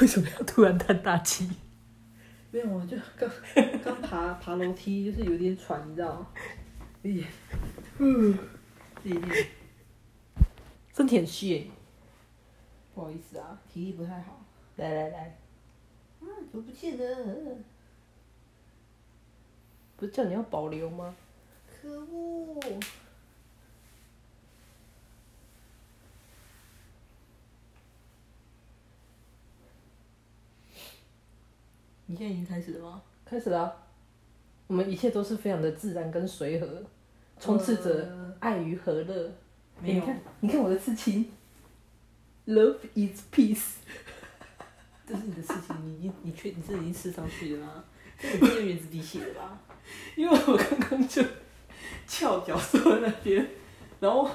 为什么要突然叹大气？没有，我就刚刚爬爬楼梯，就是有点喘，你知道吗？嗯，自己练，身体很虚不好意思啊，体力不太好。来来来，啊，怎么不见了？不是叫你要保留吗？可恶！你现在已经开始了吗？开始了啊、我们一切都是非常的自然跟随和，充斥着爱与和乐。没有你看，你看我的刺青，Love is peace。这是你的事情，你已经你确你这已经吃上去了吗？这你是用原子笔写的吧？因为我刚刚就翘脚坐在那边，然后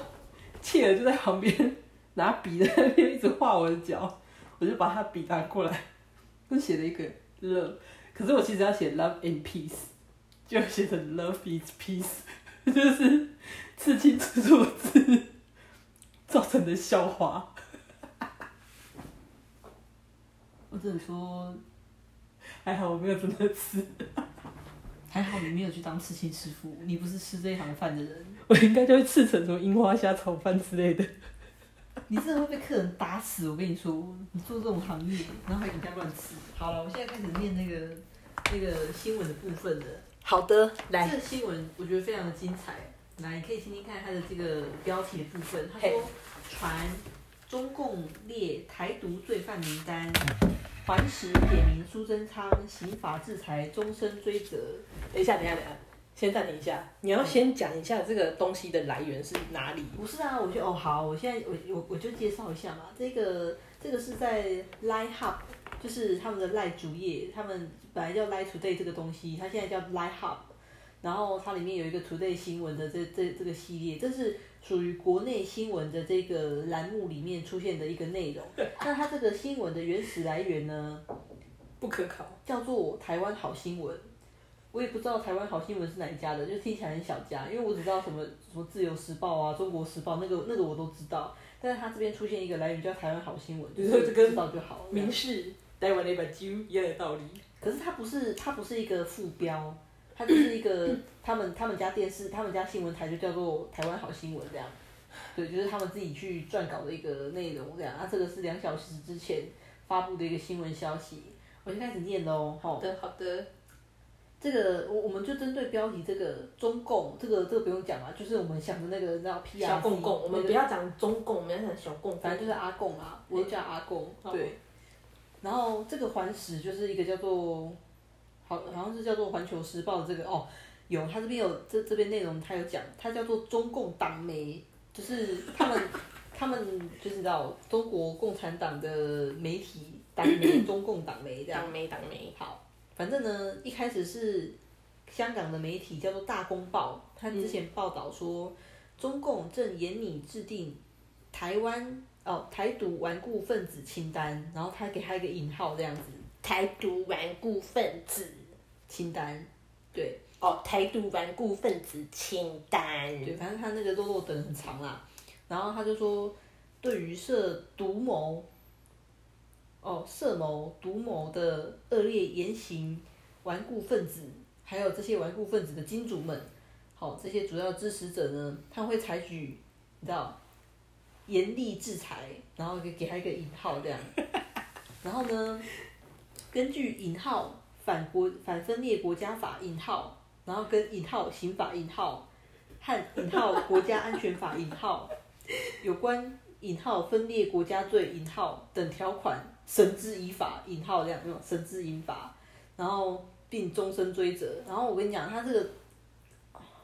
切尔就在旁边拿笔在那边一直画我的脚，我就把他笔拿过来，就写了一个 love，可是我其实要写 love and peace，就写成 love is peace，就是刺青这错字造成的笑话。我只能说，还好我没有真的吃，还好你没有去当刺青师傅，你不是吃这一行饭的人，我应该就会刺成什么樱花虾炒饭之类的。你真的会被客人打死。我跟你说，你做这种行业，然后还人家乱吃。好了，我现在开始念那个那个新闻的部分了。好的，来这个新闻我觉得非常的精彩，来，你可以听听看它的这个标题的部分。他说，传中共列台独罪犯名单，环时点名苏贞昌，刑法制裁终身追责。等一下，等一下，等一下，先暂停一下。你要先讲一下这个东西的来源是哪里？不是啊，我就哦好，我现在我我我就介绍一下嘛，这个这个是在 Line Hub，就是他们的赖主页，他们本来叫 Line Today 这个东西，它现在叫 Line Hub，然后它里面有一个 Today 新闻的这这这个系列，这是属于国内新闻的这个栏目里面出现的一个内容。那它这个新闻的原始来源呢，不可靠。叫做台湾好新闻。我也不知道台湾好新闻是哪一家的，就听起来很小家，因为我只知道什么什么自由时报啊、中国时报那个那个我都知道，但是它这边出现一个来源叫台湾好新闻，就你说这跟知道就好了。明示台湾的一本几乎一样的道理。可是它不是它不是一个副标，它就是一个 他们他们家电视他们家新闻台就叫做台湾好新闻这样，对，就是他们自己去撰稿的一个内容这样。啊，这个是两小时之前发布的一个新闻消息，我先开始念喽，好。的，好的。这个我我们就针对标题这个中共这个这个不用讲嘛，就是我们想的那个叫 P R 小共共，我们不要讲中共，我们要讲小共，反正就是阿共啊，我叫阿共，对。然后这个环史就是一个叫做，好好像是叫做《环球时报》的这个哦，有他这边有这这边内容，他有讲，它叫做中共党媒，就是他们他们就是你知道中国共产党的媒体党媒，中共党媒这样。党媒党媒。好，反正呢，一开始是香港的媒体叫做《大公报》，他之前报道说，中共正严拟制定台湾哦台独顽固分子清单，然后他给他一个引号这样子，台独顽固分子清单，对哦，台独顽固分子清单。对，反正他那个落落等很长啦，然后他就说，对于涉独谋。哦，设谋、独谋的恶劣言行，顽固分子，还有这些顽固分子的金主们，好，这些主要支持者呢，他会采取，你知道，严厉制裁，然后给给他一个引号这样，然后呢，根据引号反国反分裂国家法引号，然后跟引号刑法引号和引号国家安全法引号有关引号分裂国家罪引号等条款。绳之以法，引号这样，用绳之以法，然后并终身追责。然后我跟你讲，他这个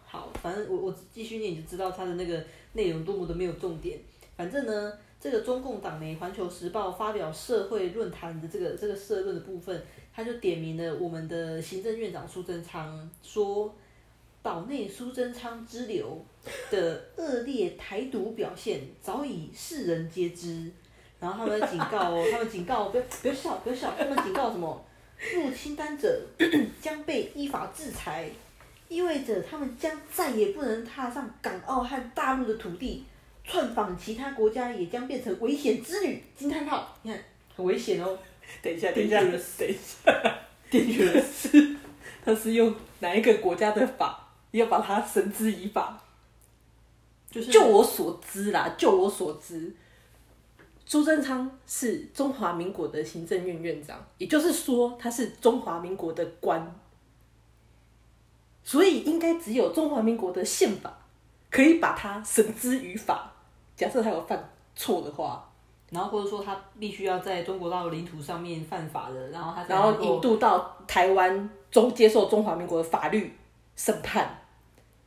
好，反正我我继续念你就知道他的那个内容多么的没有重点。反正呢，这个中共党媒《环球时报》发表社会论坛的这个这个社论的部分，他就点名了我们的行政院长苏贞昌，说岛内苏贞昌之流的恶劣台独表现早已世人皆知。然后他们警告哦，他们警告不要不要笑不要笑，他们警告什么？入侵单者 将被依法制裁，意味着他们将再也不能踏上港澳和大陆的土地，窜访其他国家也将变成危险之旅。惊叹号！你看很危险哦，等一下，等一下，等一下，电觉的是，他是用哪一个国家的法，要把它绳之以法？就是就我所知啦，就我所知，朱贞昌是中华民国的行政院院长，也就是说他是中华民国的官，所以应该只有中华民国的宪法可以把他绳之于法。假设他有犯错的话，然后或者说他必须要在中国大陆领土上面犯法的，然后他才然后引渡到台湾中接受中华民国的法律审判，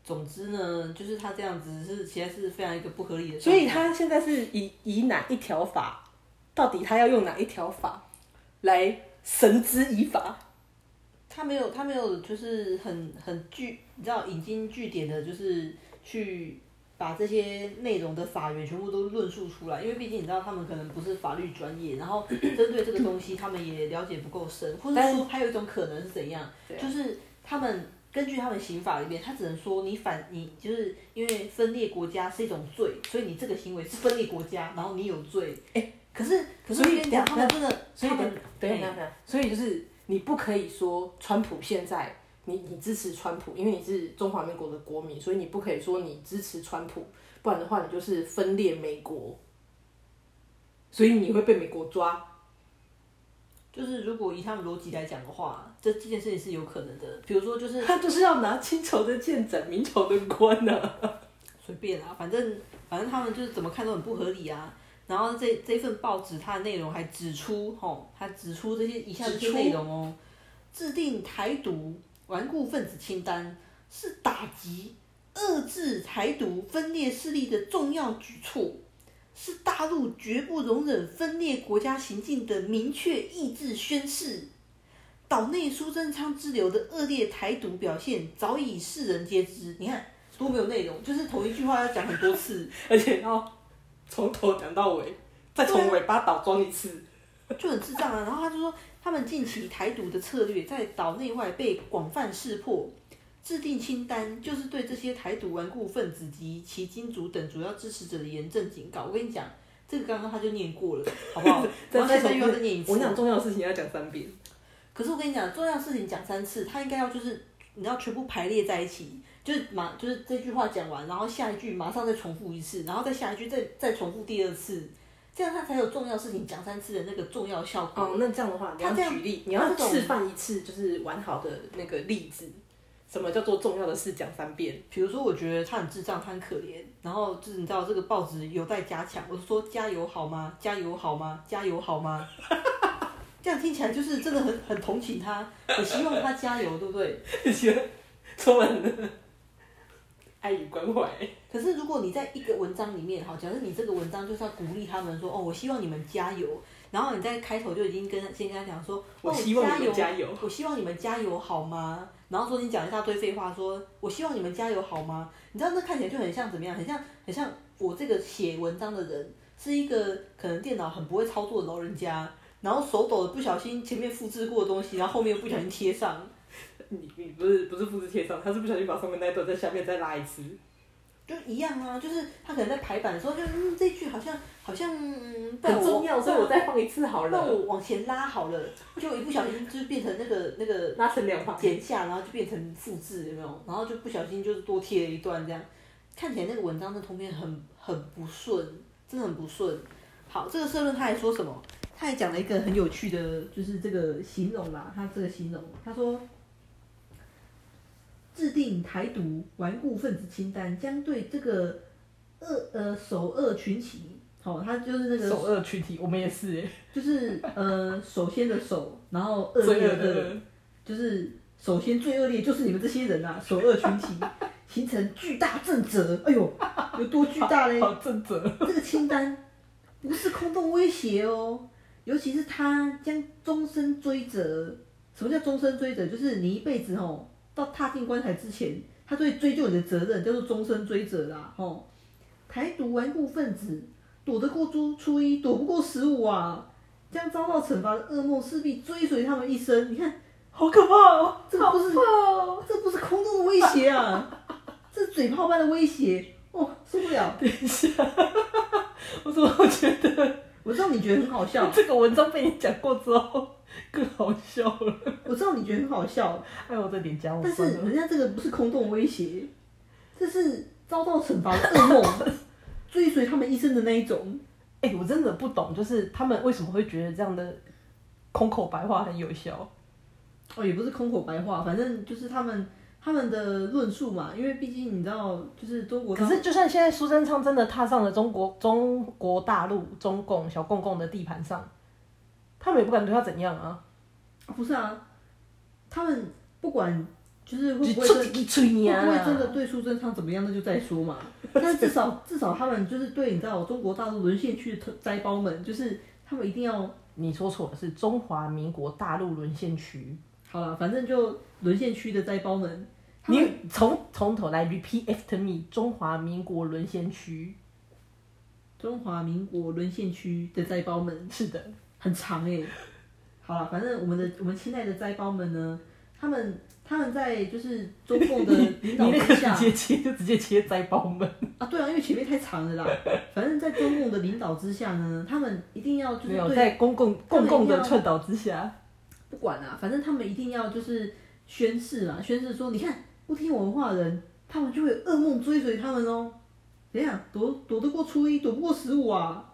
总之呢，就是他这样子是其实是非常一个不合理的，所以他现在是以以哪一条法，到底他要用哪一条法来绳之以法？他没有他没有就是很很具你知道引经据典的，就是去把这些内容的法源全部都论述出来，因为毕竟你知道他们可能不是法律专业，然后针对这个东西他们也了解不够深，或者说还有一种可能是怎样，就是他们。根据他们刑法里面，他只能说你反你就是因为分裂国家是一种罪，所以你这个行为是分裂国家，然后你有罪。哎、可是可是我跟你讲，他们真的，所以等他们等，等一下，所以就是你不可以说川普现在你你支持川普，因为你是中华民国的国民，所以你不可以说你支持川普，不然的话你就是分裂美国，所以你会被美国抓。就是如果以他们逻辑来讲的话，这这件事情是有可能的。比如说，就是他就是要拿清朝的剑斩明朝的官呐、啊。随便啊，反正反正他们就是怎么看都很不合理啊。然后这这份报纸它的内容还指出，吼，它指出这些以下这些内容哦，制定台独顽固分子清单是打击、遏制台独分裂势力的重要举措，是大陆绝不容忍分裂国家行径的明确意志宣示。岛内苏贞昌之流的恶劣台独表现早已世人皆知。你看多没有内容，就是同一句话要讲很多次，而且要从头讲到尾，再从尾巴倒装一次。就很智障啊。然后他就说，他们近期台独的策略在岛内外被广泛识破，制定清单就是对这些台独顽固分子及其金主等主要支持者的严正警告。我跟你讲，这个刚刚他就念过了，好不好？然后现在又要再念一次。我讲重要的事情要讲三遍。可是我跟你讲，重要的事情讲三次，他应该要就是你要全部排列在一起，就是马就是这句话讲完，然后下一句马上再重复一次，然后再下一句再再重复第二次，这样他才有重要事情讲三次的那个重要效果。哦，那这样的话，你要举例，你要示范一次，就是完好的那个例子。什么叫做重要的事讲三遍？比如说，我觉得他很智障，他很可怜，然后就是你知道这个报纸有待加强，我就说加油好吗？加油好吗？加油好吗？这样听起来就是真的很很同情他，很希望他加油，对不对？觉得充满了爱与关怀。可是如果你在一个文章里面，好，假设你这个文章就是要鼓励他们说，哦，我希望你们加油，然后你在开头就已经跟先跟他讲说，哦，我希望你们加加油我希望你们加油好吗？然后说你讲一大堆废话说，我希望你们加油好吗？你知道那看起来就很像怎么样？很像很像我这个写文章的人是一个可能电脑很不会操作的老人家，然后手抖的不小心前面复制过的东西，然后后面又不小心贴上。你你不是不是复制贴上，他是不小心把上面那一段在下面再拉一次。就一样啊，就是他可能在排版的时候就，嗯，这句好像好像嗯，很重要，所以我再放一次好那了。我往前拉好了，就一不小心就变成那个那个拉成两行。剪下，然后就变成复制，有没有？然后就不小心就是多贴了一段这样，看起来那个文章的通篇很很不顺，真的很不顺。好，这个社论他还说什么？他还讲了一个很有趣的，就是这个形容啦，他这个形容，他说。制定台独顽固分子清单，将对这个恶呃首恶群体，好、他就是那个首恶群体，我们也是耶。就是呃，首先的首，然后恶罪劣的。就是首先最恶劣就是你们这些人啊，首恶群体，形成巨大震折。哎呦，有多巨大嘞？好正则。这个清单不是空洞威胁哦，尤其是他将终身追责。什么叫终身追责？就是你一辈子哦，到踏进棺材之前，他都会追究你的责任，叫做终身追责啦。哦，台独顽固分子躲得过初初一，躲不过十五啊！将遭到惩罚的噩梦势必追随他们一生。你看，好可怕哦！这个不是哦！这不是空洞的威胁啊，这是嘴炮般的威胁哦，受不了。等一下，我怎么觉得我知道你觉得很好笑，这个文章被你讲过之后更好笑了。我知道你觉得很好笑，哎，我的脸颊，我但是了。人家这个不是空洞威胁，这是遭到惩罚的噩梦，追随他们一生的那一种。哎、我真的不懂，就是他们为什么会觉得这样的空口白话很有效？哦，也不是空口白话，反正就是他们他们的论述嘛，因为毕竟你知道，就是中国可是，就算现在苏贞昌真的踏上了中国中国大陆中共小共共的地盘上，他们也不敢对他怎样啊！啊不是啊，他们不管就是会你不会真出几吹你啊！会不会真的对苏贞昌怎么样，那就再说嘛。但至少至少他们就是对你知道中国大陆沦陷区的特灾包们，就是他们一定要你说错了，是中华民国大陆沦陷区。好了，反正就沦陷区的灾包们你从从头来 repeat after me，中华民国沦陷区。中华民国沦陷区的灾包们是的，很长哎、好了，反正我们的我们亲爱的灾胞们呢，他们他们在就是中共的领你导之下直接切就直接切灾包们。啊，对啊，因为前面太长了啦。反正，在中共的领导之下呢，他们一定要就是没有对在公共共一定要的倡导之下，不管啦、反正他们一定要就是宣誓啦，宣誓说，你看不听我的话的人，他们就会有噩梦追随他们哦。怎样躲躲得过初一，躲不过十五啊？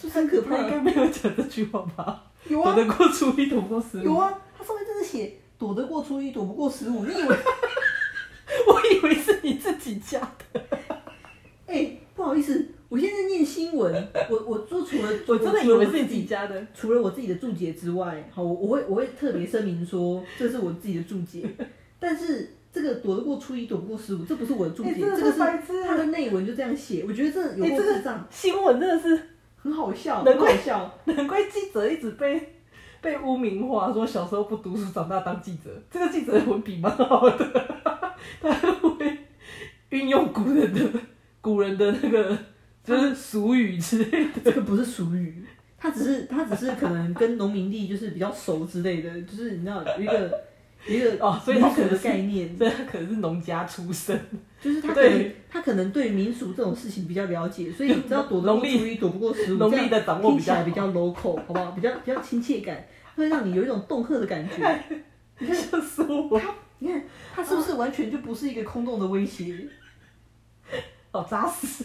是不是很可怕应？该没有讲这句话吧？有啊，躲得过初一，躲不过十五。有啊，他上面就是写躲得过初一，躲不过十五。你以为？我以为是你自己加的，哎、不好意思，我现在念新闻，我我说除了 我真的以为是你自己加的。除了我自己的注解之外，好，我我会我会特别声明说这是我自己的注解，但是这个躲得过初一，躲不过十五，这不是我的注解，这个是白痴它的内文就这样写，我觉得这有够智障，新闻真的是，很好笑，难怪笑。难怪记者一直被被污名化，说小时候不读书，长大当记者。这个记者的文笔蛮好的，他会运用古人的古人的那个就是俗语之类的。这个不是俗语，他只是他只是可能跟农民地就是比较熟之类的，就是你知道有一个有一个哦所以他可能概念，所以他可能是农家出身，就是他可能他可能对民俗这种事情比较了解，所以你知道躲得过初一，躲不过十五，农历的掌握听比较好起来比较 local，好不好？比较比较亲切感，会让你有一种恫吓的感觉。就是我你看，他是不是完全就不是一个空洞的威胁？好扎实，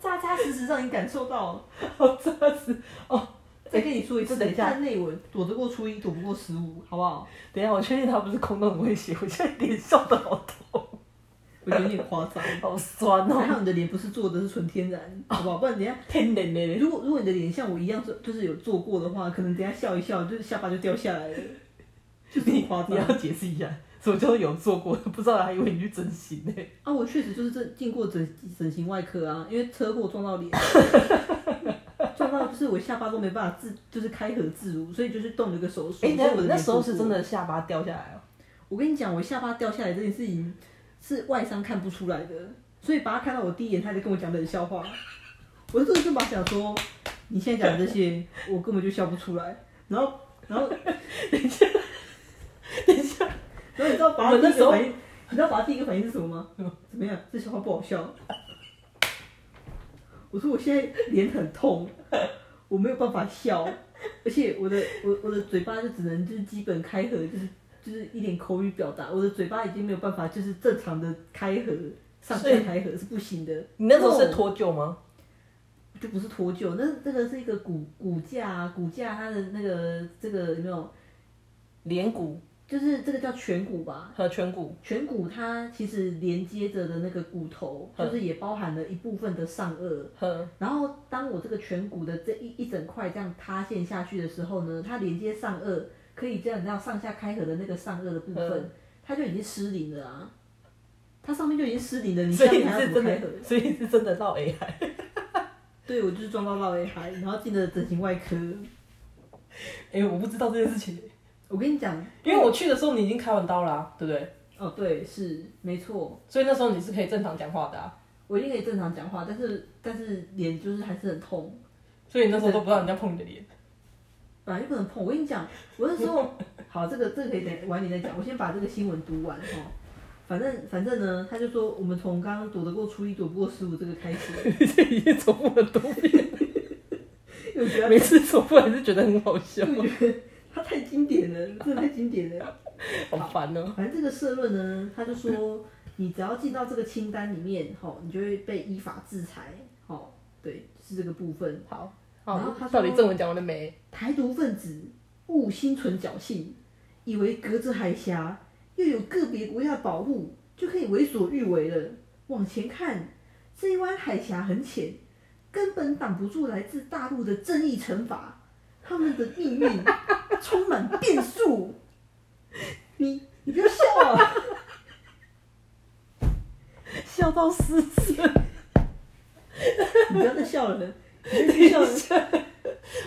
扎扎实实让你感受到。好扎实。哦，再跟你说一次，等一下看内文，躲得过初一，躲不过十五，好不好？等一下，我确定他不是空洞的威胁，我现在脸笑的好痛，我觉得有点夸张。好酸哦，还好你的脸不是做的是纯天然，好不好？不然等一下，天然的。如果如果你的脸像我一样是就是有做过的话，可能等下笑一笑，就是下巴就掉下来了，就是你夸张你要解释一下，什么叫做有做过？不知道还以为你去整形呢。啊！我确实就是这进过整整形外科啊，因为车祸撞到脸，撞 到就是我下巴都没办法自就是开合自如，所以就是动了一个手术。哎、我那时候是真的下巴掉下来哦。我跟你讲，我下巴掉下来这件事情是外伤看不出来的，所以把他看到我第一眼，他就跟我讲冷笑话。我这就把他讲说，你现在讲的这些，我根本就笑不出来。然后，然后，等一下，等一下，然后你知道把他我那时候第一个反应，你知道把他第一个反应是什么吗？怎么样？这笑话不好笑。我说我现在脸很痛，我没有办法笑，而且我的我我的嘴巴就只能就是基本开合，就是就是一点口语表达，我的嘴巴已经没有办法就是正常的开合，上下开合是不行的。你那时候是脱臼吗？就不是脱臼，那这个是一个骨骨架啊，骨架它的那个这个有没有？脸骨就是这个叫颧骨吧，和颧骨，颧骨它其实连接着的那个骨头，嗯就是也包含了一部分的上颚。和然后当我这个颧骨的这一一整块这样塌陷下去的时候呢，它连接上颚，可以这样让上下开合的那个上颚的部分，嗯它就已经失灵了啊。它上面就已经失灵了，你所以你下面还要是真怎么开合？的，所以是真的到 AI。对，我就是撞到绕 A 海，然后进了整形外科。哎、我不知道这件事情，我跟你讲，因为我去的时候你已经开完刀啦、对不对？哦，对，是没错，所以那时候你是可以正常讲话的啊。我一定可以正常讲话，但是但是脸就是还是很痛，所以你那时候都不知道人家碰你的脸。本来就不能碰。我跟你讲，我那时候 好，这个这个可以等晚点再讲，我先把这个新闻读完哦。反正反正呢，他就说我们从刚刚躲得过初一，躲不过十五这个开始，这已经重复很多遍。我觉得每次重复还是觉得很好笑，太经典了，真的太经典了。好烦哦。反正这个社论呢，他就说，你只要进到这个清单里面，吼，你就会被依法制裁，吼，对，是这个部分。好，然后他说到底正文讲完了没？台独分子勿心存侥幸，以为隔着海峡又有个别国家的保护，就可以为所欲为了。往前看，这一湾海峡很浅，根本挡不住来自大陆的正义惩罚，他们的命运充满变数。你你不要笑啊！笑到失声，你不要再笑了，你再笑了。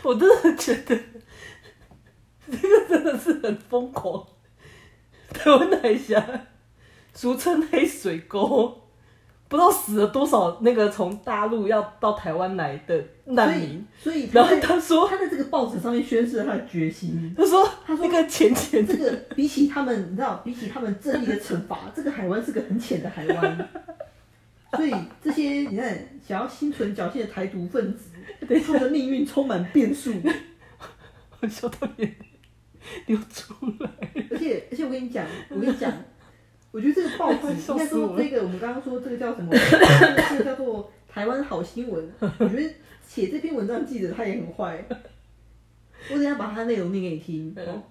我真的觉得 这个真的是很疯狂。台湾海峡，俗称黑水沟，不知道死了多少那个从大陆要到台湾来的难民。所以，然后他说，他在这个报纸上面宣示了他的决心。他说，他说那个浅浅这个比起他们，你知道，比起他们正义的惩罚，这个海湾是个很浅的海湾。所以这些你看想要心存侥幸的台独分子，他们的命运充满变数。我笑到流出来。而且而且我跟你讲，我跟你讲，我觉得这个报纸笑 应该说这个我们刚刚说这个叫什么？这个叫做台湾好新闻。我觉得写这篇文章的记者他也很坏。我等下把他内容念给你听。嗯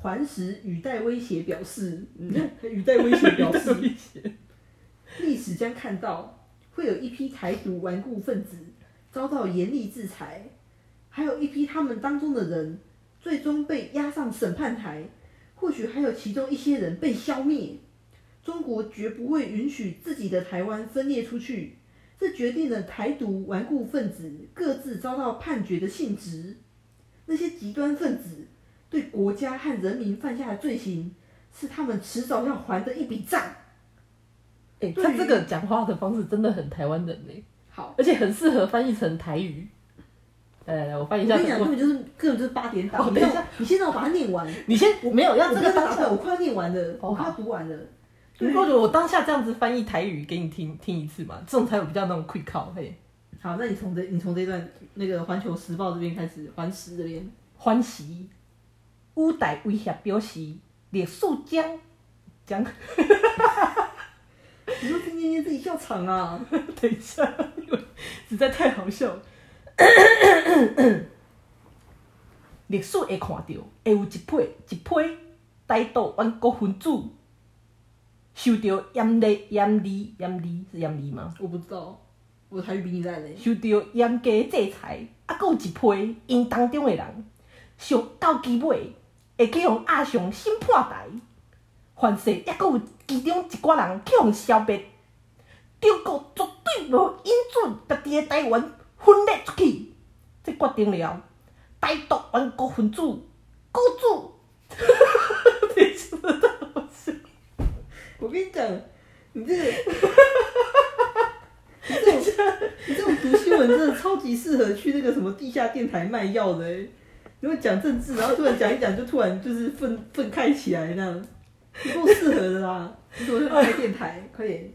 环时语带威胁表示，你看语带威胁表示，历史将看到会有一批台独顽固分子遭到严厉制裁，还有一批他们当中的人最终被押上审判台，或许还有其中一些人被消灭。中国绝不会允许自己的台湾分裂出去，这决定了台独顽固分子各自遭到判决的性质。那些极端分子对国家和人民犯下的罪行，是他们迟早要还的一笔账。哎、他这个讲话的方式真的很台湾人呢，好，而且很适合翻译成台语。来来来，我翻译一下我跟你讲，根。本就是根本就是八点档。等一下你先让我把它念完。你先我没有要我这个打断，我快要念完了，哦我快要读完了。如果我当下这样子翻译台语给你听听一次嘛，这种才有比较那种 quick call 嘿。好，那你从这你从这段那个《环球时报》这边开始，环时这边。欢喜，五代威胁表示，历史将将 你说听念念自己笑场啊？等一下，实在太好笑了。历史会看到，会有一批一批台独顽国分子受到严厉、严厉、严厉是严厉吗？我不知道，我台语比你烂嘞。受到严格制裁，啊，还有一批因当中的人，上到基尾会去互押上审判台，凡是抑佫有其中一寡人去互消灭。中国绝对无允准家己的台湾分裂出去，这决定了台独顽国分子孤注。我跟你讲，你这个，你这种你这种读新闻真的超级适合去那个什么地下电台卖药的哎。你会讲政治，然后突然讲一讲，就突然就是愤愤慨起来那样，你够适合的啦！你怎么去开电台？快点，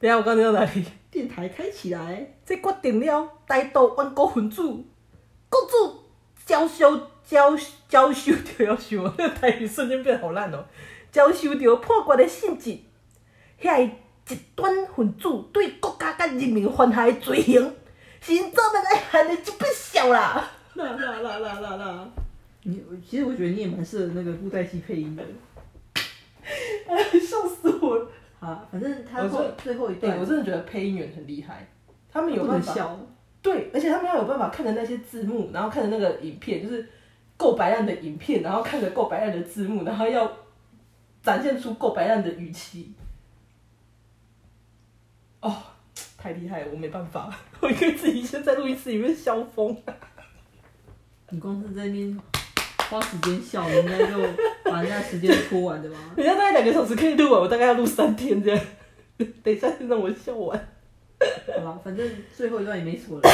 等一下我刚讲到哪里？电台开起来！这决定了台独顽国分子各自遭受遭遭受着要想，那个台语瞬间变好烂哦，遭受着破决的性质，遐个极端分子对国家甲人民犯下的罪行，是因做要来害的一笔笑啦。啦啦啦啦啦啦！你其实我觉得你也蛮适合那个布袋戏配音的。哎，笑死我了！啊，反正他说最后一对，段我真的觉得配音员很厉害，他们有不办法。对，而且他们要有办法看着那些字幕，然后看着那个影片，就是够白烂的影片，然后看着够白烂的字幕，然后要展现出够白烂的语气。哦，太厉害了，我没办法，我应该自己先在录音室里面笑疯。你光是在那边花时间笑，人家就把人家时间拖完的吗？人家大概两个小时可以录完，我大概要录三天这样。等一下让我笑完。好吧，反正最后一段也没什么了。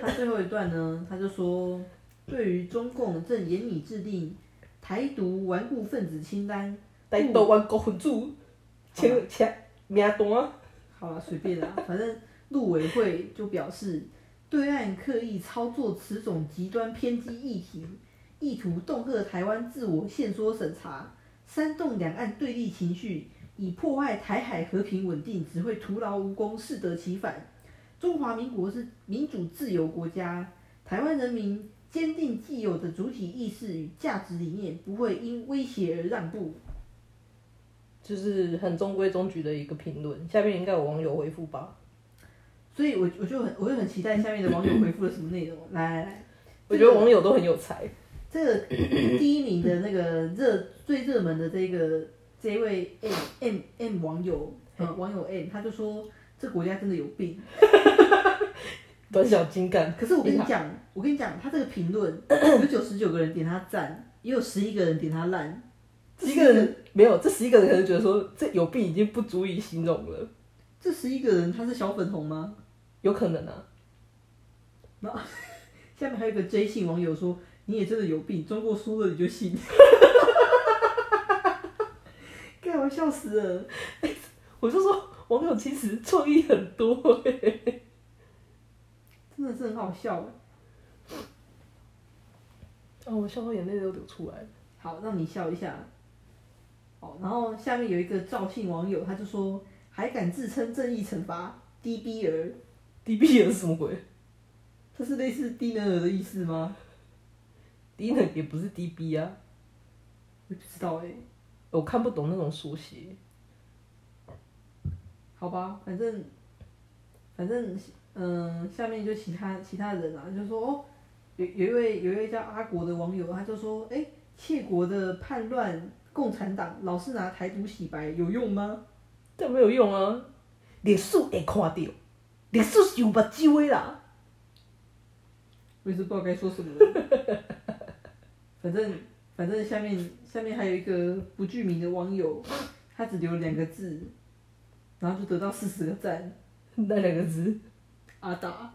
他最后一段呢，他就说，对于中共正严拟制定台独顽固分子清单，来到完国分子，请请名单。好了，随便啦，反正陆委会就表示，对岸刻意操作此种极端偏激议题，意图恫吓台湾自我限缩审查，煽动两岸对立情绪，以破坏台海和平稳定，只会徒劳无功，适得其反。中华民国是民主自由国家，台湾人民坚定既有的主体意识与价值理念，不会因威胁而让步。就是很中规中矩的一个评论，下面应该有网友回复吧？所以我我就很我就很期待下面的网友回复了什么内容。来来来，我觉得网友都很有才。这个第一名的那个热最热门的这个这位 M M M 网友，呃网友 M 他就说这国家真的有病。短小精干。可是我跟你讲，我跟你讲，他这个评论有九十九个人点他赞，也有十一个人点他烂。十一个人没有，这十一个人可能觉得说这有病已经不足以形容了。这十一个人他是小粉红吗？有可能啊。那 下面还有一个 J 姓网友说：“你也真的有病，中国输了你就信。”干我笑死了！我就说网友其实创意很多哎，真的是很好笑哎。哦，我笑到眼泪都流出来了。好，让你笑一下。哦，然后下面有一个赵姓网友，他就说：“还敢自称正义惩罚 D B 儿，D B 儿是什么鬼？这是类似低能儿的意思吗？低能也不是 D B 啊，我不知道哎，我看不懂那种缩写。好吧，反正反正嗯，下面就其他其他人啊，就说哦，有有一位有一位叫阿国的网友，他就说：哎，窃国的叛乱。”共产党老是拿台独洗白有用吗？这没有用啊！历史会看到，历史是有目睭的啦。我也是不知道该说什么了。反正反正下面下面还有一个不具名的网友，他只留两个字，然后就得到四十个赞。那两个字？阿达。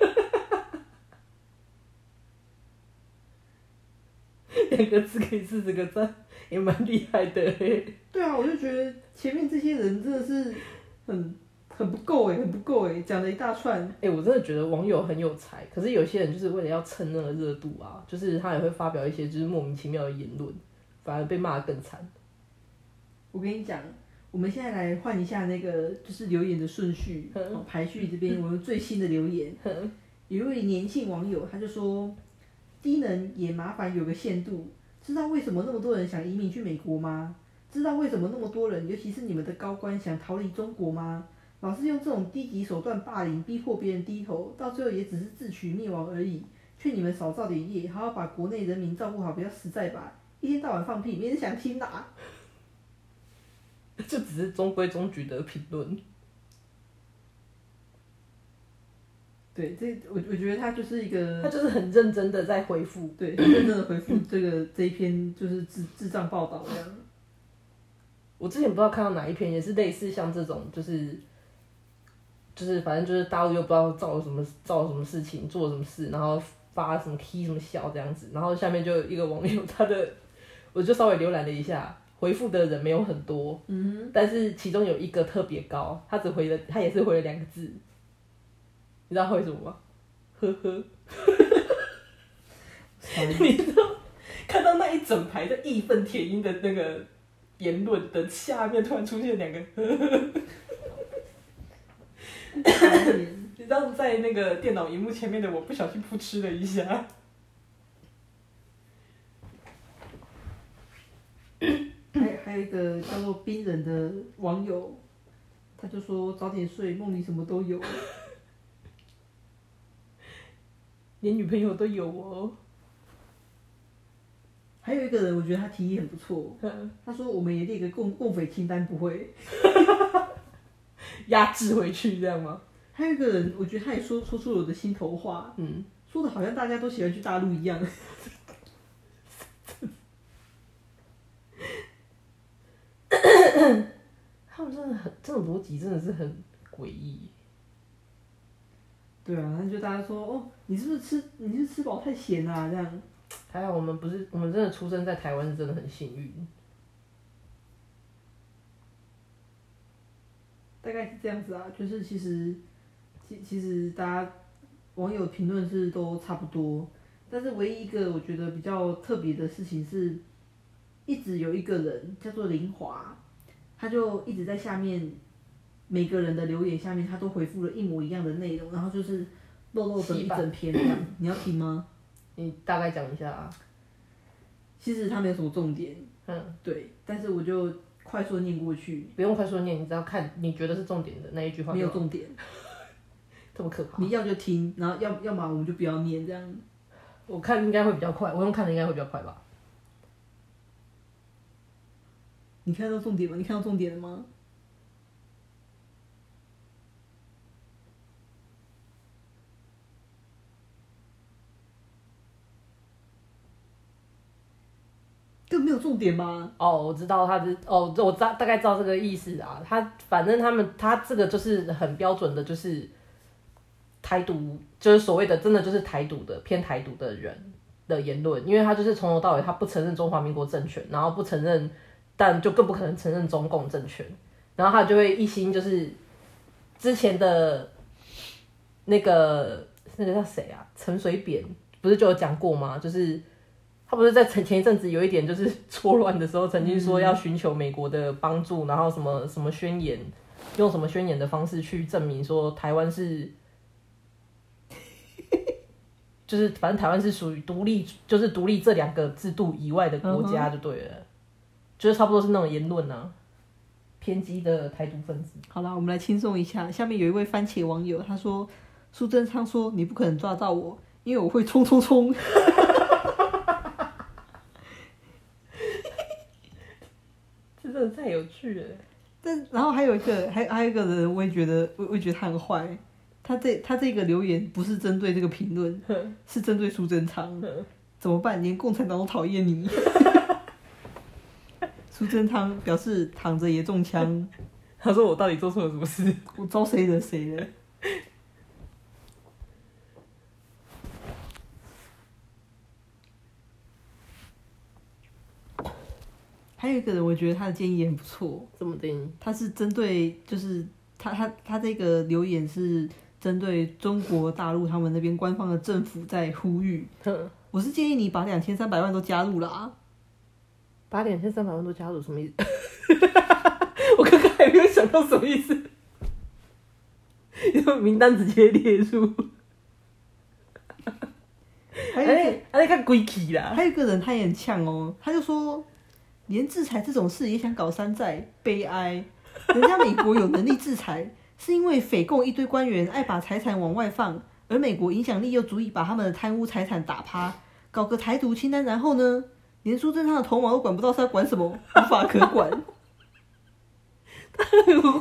两个字可以四十个赞。也蛮厉害的对啊，我就觉得前面这些人真的是很很不够哎，很不够哎，讲了一大串。哎，我真的觉得网友很有才，可是有些人就是为了要蹭那个热度啊，就是他也会发表一些就是莫名其妙的言论，反而被骂得更惨。我跟你讲，我们现在来换一下那个就是留言的顺序排序，这边我们最新的留言，有一位年轻网友他就说，低能也麻烦有个限度。知道为什么那么多人想移民去美国吗？知道为什么那么多人，尤其是你们的高官想逃离中国吗？老是用这种低级手段霸凌、逼迫别人低头，到最后也只是自取灭亡而已。劝你们少造点业，好好把国内人民照顾好，比较实在吧。一天到晚放屁，没人想听呐。这只是中规中矩的评论。对，这我我觉得他就是一个，他就是很认真的在回复，对，很认真的回复 这个这一篇就是智智障报道这样。我之前不知道看到哪一篇，也是类似像这种，就是就是反正就是大陆又不知道造了什么造了什么事情，做了什么事，然后发什么 T 什么笑这样子，然后下面就一个网友他的，我就稍微浏览了一下，回复的人没有很多，嗯，但是其中有一个特别高，他只回了他也是回了两个字。你知道为什么吗？呵呵，你知道看到那一整排的义愤填膺的那个言论的下面，突然出现两个 呵呵，你知道在那个电脑荧幕前面的我不小心扑哧了一下。还还有一个叫做冰人的网友，他就说早点睡，梦里什么都有。连女朋友都有哦。还有一个人，我觉得他提议很不错。他说：“我们也列个共共匪清单，不会 压制回去，这样吗？”还有一个人，我觉得他也说说出了我的心头话。嗯，说的好像大家都喜欢去大陆一样。他们真的很，这种逻辑真的是很诡异。对啊，那就大家说哦，你是不是吃你是吃饱太咸啊？这样，还好我们不是，我们真的出生在台湾是真的很幸运。大概是这样子啊，就是其实，其其实大家网友评论是都差不多，但是唯一一个我觉得比较特别的事情是，一直有一个人叫做林华，他就一直在下面每个人的留言下面，他都回复了一模一样的内容，然后就是漏漏的一整篇这样。你要听吗？你大概讲一下啊。其实他没有什么重点，嗯，对，但是我就快速地念过去，不用快速地念，你只要看你觉得是重点的那一句话。没有重点，这么可怕？你要就听，然后要要么我们就不要念这样。我看应该会比较快，我用看的应该会比较快吧。你看到重点吗？你看到重点了吗？没有重点吗？哦，我知道他是哦，这我大大概知道这个意思啊。他反正他们他这个就是很标准的，就是台独，就是所谓的真的就是台独的偏台独的人的言论，因为他就是从头到尾他不承认中华民国政权，然后不承认，但就更不可能承认中共政权，然后他就会一心就是之前的那个那个叫谁啊？陈水扁不是就有讲过吗？就是。他不是在前前一阵子有一点就是 错乱的时候，曾经说要寻求美国的帮助，然后什么什么宣言，用什么宣言的方式去证明说台湾是，就是反正台湾是属于独立，就是独立这两个制度以外的国家就对了，就是差不多是那种言论啊，偏激的台独分子。好了，我们来轻松一下。下面有一位番茄网友，他说苏贞昌说你不可能抓到我，因为我会冲冲冲。真的太有趣了。但然后还有一个，还还有一个人，我也觉得，我我也觉得他很坏。他这他这个留言不是针对这个评论，是针对苏贞昌。怎么办？连共产党都讨厌你。苏贞昌表示躺着也中枪。他说我到底做错了什么事？我招谁惹谁了？还有一个人，我觉得他的建议也很不错。怎么的？他是针对，就是他他他这个留言是针对中国大陆他们那边官方的政府在呼吁。我是建议你把两千三百万都加入啦。把两千三百万都加入什么意思？我刚刚还没有想到什么意思。因为名单直接列入。还有，还看鬼气啦！还有一个人，他也很呛哦，他就说。连制裁这种事也想搞山寨，悲哀！人家美国有能力制裁，是因为匪共一堆官员爱把财产往外放，而美国影响力又足以把他们的贪污财产打趴，搞个台独清单，然后呢，连苏贞昌的头毛都管不到，是要管什么？无法可管。他很坏，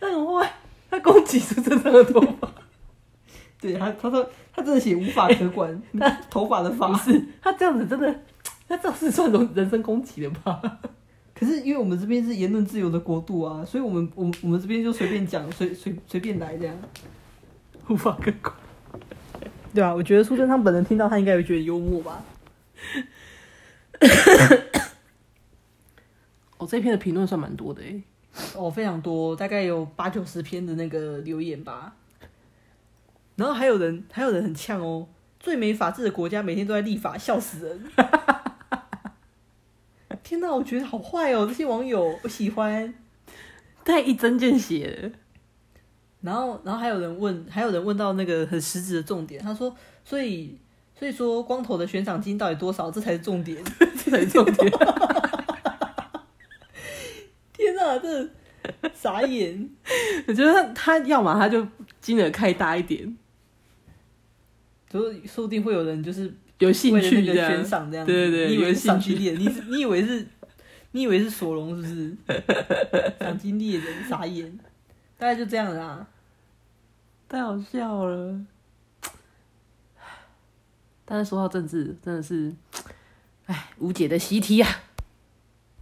他很坏，他攻击苏贞昌的头发。对他，他说他真的写无法可管，他头发的发是，他这样子真的。那这是算种人身攻击了吧？可是因为我们这边是言论自由的国度啊，所以我们我我们这边就随便讲，随随随便来这样，无法更改。对啊，我觉得苏贞昌本人听到他应该会觉得幽默吧。哦，这篇的评论算蛮多的诶。哦，非常多，大概有八九十篇的那个留言吧。然后还有人还有人很呛哦，最没法治的国家每天都在立法，笑死人。天哪，我觉得好坏哦！这些网友，我喜欢，太一针见血。然后，然后还有人问，还有人问到那个很实质的重点。他说：“所以，所以说，光头的悬赏金到底多少？这才是重点，这才是重点。”天哪，这傻眼！我觉得他他要么他就金额开大一点，就说不定会有人就是。有兴趣的悬赏这样，对对对，你以为是赏金猎？你你以为是？你以为是索隆是不是？赏金猎人傻眼，大概就这样啦。太好笑了。但是说到政治，真的是，哎，无解的习题啊。